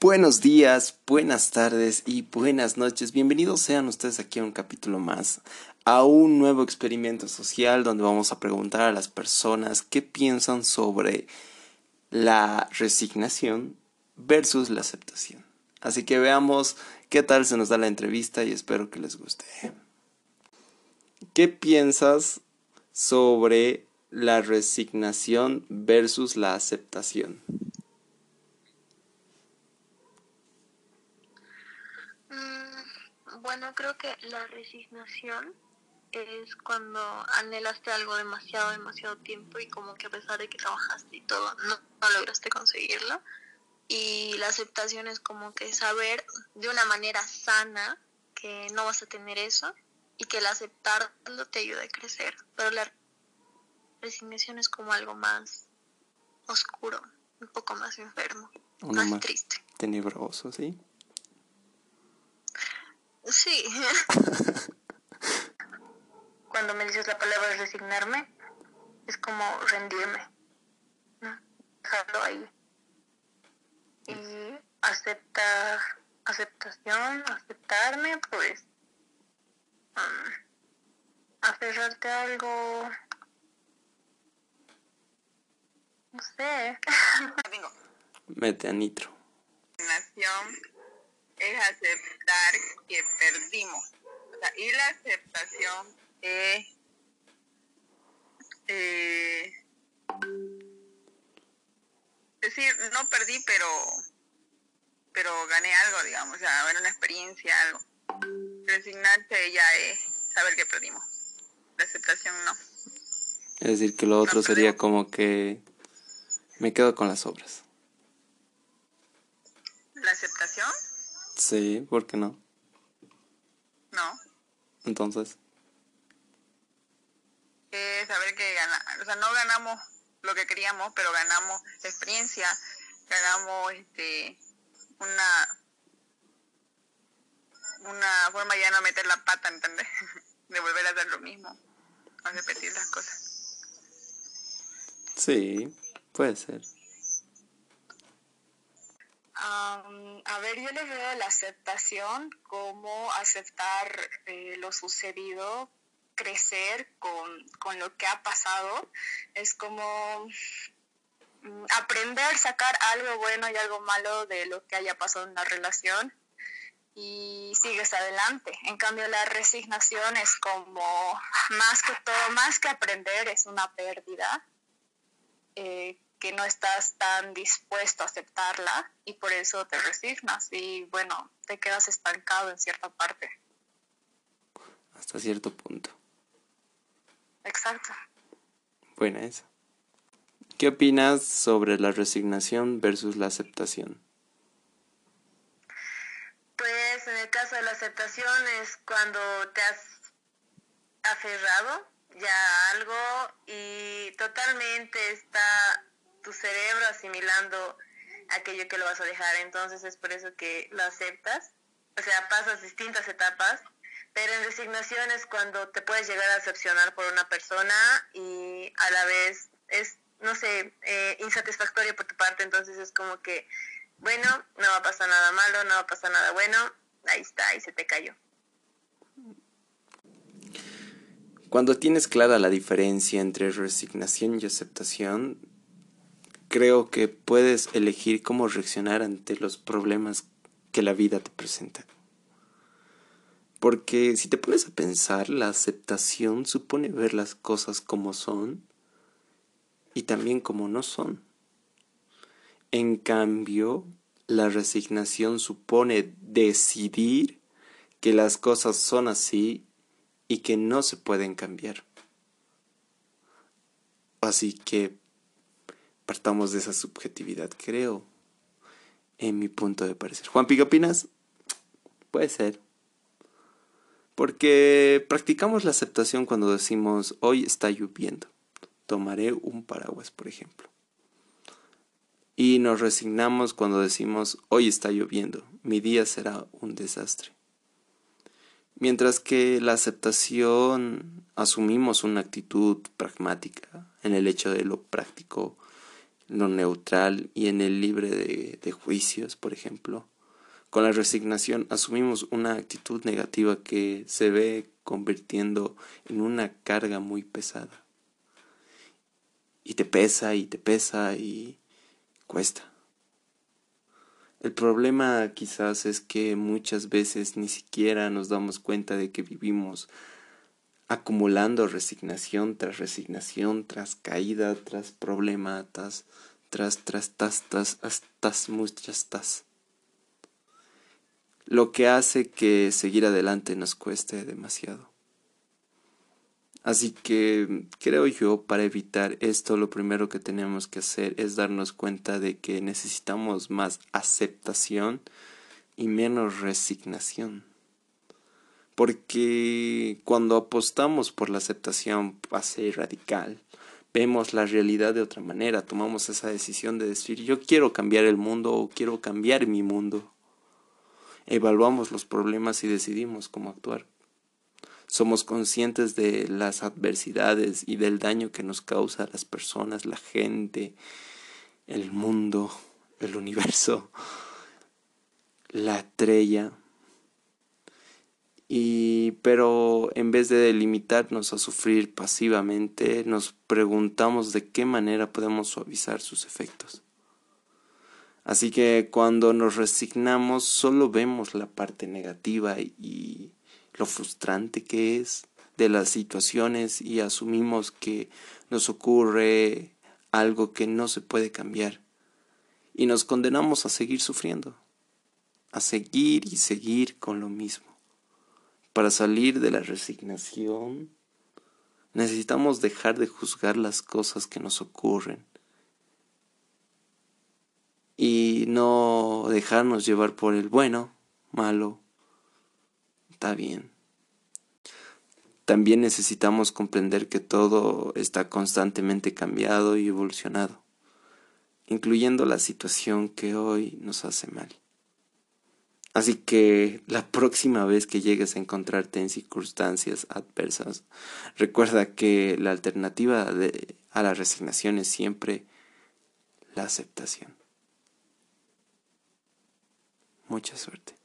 Buenos días, buenas tardes y buenas noches. Bienvenidos sean ustedes aquí a un capítulo más, a un nuevo experimento social donde vamos a preguntar a las personas qué piensan sobre la resignación versus la aceptación. Así que veamos qué tal se nos da la entrevista y espero que les guste. ¿Qué piensas sobre la resignación versus la aceptación? Bueno, creo que la resignación es cuando anhelaste algo demasiado, demasiado tiempo y como que a pesar de que trabajaste y todo, no, lograste conseguirlo. Y la aceptación es como que saber de una manera sana que no vas a tener eso y que el aceptarlo te ayuda a crecer. Pero la resignación es como algo más oscuro, un poco más enfermo, más triste. Tenebroso, ¿sí? Sí. Cuando me dices la palabra resignarme, es como rendirme. Dejarlo ahí. Y aceptar, aceptación, aceptarme, pues. Um, aferrarte a algo. No sé. Mete a nitro. Es aceptar que perdimos. O sea, y la aceptación es eh, decir, no perdí, pero pero gané algo, digamos, o sea, una experiencia, algo. Resignarse ya es saber que perdimos. La aceptación no. Es decir, que lo otro sería como que me quedo con las obras. ¿La aceptación? Sí, ¿por qué no? No. Entonces. Eh, saber que gana, o sea, no ganamos lo que queríamos, pero ganamos experiencia, ganamos este una una forma ya no meter la pata, ¿entendés? De volver a hacer lo mismo, a repetir las cosas. Sí, puede ser a ver, yo le veo la aceptación como aceptar eh, lo sucedido, crecer con, con, lo que ha pasado. Es como mm, aprender, sacar algo bueno y algo malo de lo que haya pasado en la relación y sigues adelante. En cambio, la resignación es como más que todo, más que aprender, es una pérdida. Eh, que no estás tan dispuesto a aceptarla y por eso te resignas y bueno, te quedas estancado en cierta parte. Hasta cierto punto. Exacto. Buena esa. ¿Qué opinas sobre la resignación versus la aceptación? Pues en el caso de la aceptación es cuando te has aferrado ya a algo y totalmente está tu cerebro asimilando aquello que lo vas a dejar. Entonces es por eso que lo aceptas. O sea, pasas distintas etapas, pero en resignación es cuando te puedes llegar a decepcionar por una persona y a la vez es, no sé, eh, insatisfactorio por tu parte. Entonces es como que, bueno, no va a pasar nada malo, no va a pasar nada bueno, ahí está, y se te cayó. Cuando tienes clara la diferencia entre resignación y aceptación, creo que puedes elegir cómo reaccionar ante los problemas que la vida te presenta. Porque si te pones a pensar, la aceptación supone ver las cosas como son y también como no son. En cambio, la resignación supone decidir que las cosas son así y que no se pueden cambiar. Así que partamos de esa subjetividad, creo, en mi punto de parecer. Juan, ¿qué opinas? Puede ser. Porque practicamos la aceptación cuando decimos, hoy está lloviendo, tomaré un paraguas, por ejemplo. Y nos resignamos cuando decimos, hoy está lloviendo, mi día será un desastre. Mientras que la aceptación asumimos una actitud pragmática en el hecho de lo práctico lo neutral y en el libre de, de juicios, por ejemplo. Con la resignación asumimos una actitud negativa que se ve convirtiendo en una carga muy pesada. Y te pesa y te pesa y cuesta. El problema quizás es que muchas veces ni siquiera nos damos cuenta de que vivimos acumulando resignación tras resignación, tras caída, tras problema, tras, tras, tras, tas, tas, muchas tas. Lo que hace que seguir adelante nos cueste demasiado. Así que creo yo, para evitar esto, lo primero que tenemos que hacer es darnos cuenta de que necesitamos más aceptación y menos resignación. Porque cuando apostamos por la aceptación base radical, vemos la realidad de otra manera, tomamos esa decisión de decir yo quiero cambiar el mundo o quiero cambiar mi mundo. Evaluamos los problemas y decidimos cómo actuar somos conscientes de las adversidades y del daño que nos causa a las personas, la gente, el mundo, el universo, la estrella. Y pero en vez de limitarnos a sufrir pasivamente, nos preguntamos de qué manera podemos suavizar sus efectos. Así que cuando nos resignamos solo vemos la parte negativa y lo frustrante que es de las situaciones y asumimos que nos ocurre algo que no se puede cambiar y nos condenamos a seguir sufriendo, a seguir y seguir con lo mismo. Para salir de la resignación necesitamos dejar de juzgar las cosas que nos ocurren y no dejarnos llevar por el bueno, malo, está bien. También necesitamos comprender que todo está constantemente cambiado y evolucionado, incluyendo la situación que hoy nos hace mal. Así que la próxima vez que llegues a encontrarte en circunstancias adversas, recuerda que la alternativa a la resignación es siempre la aceptación. Mucha suerte.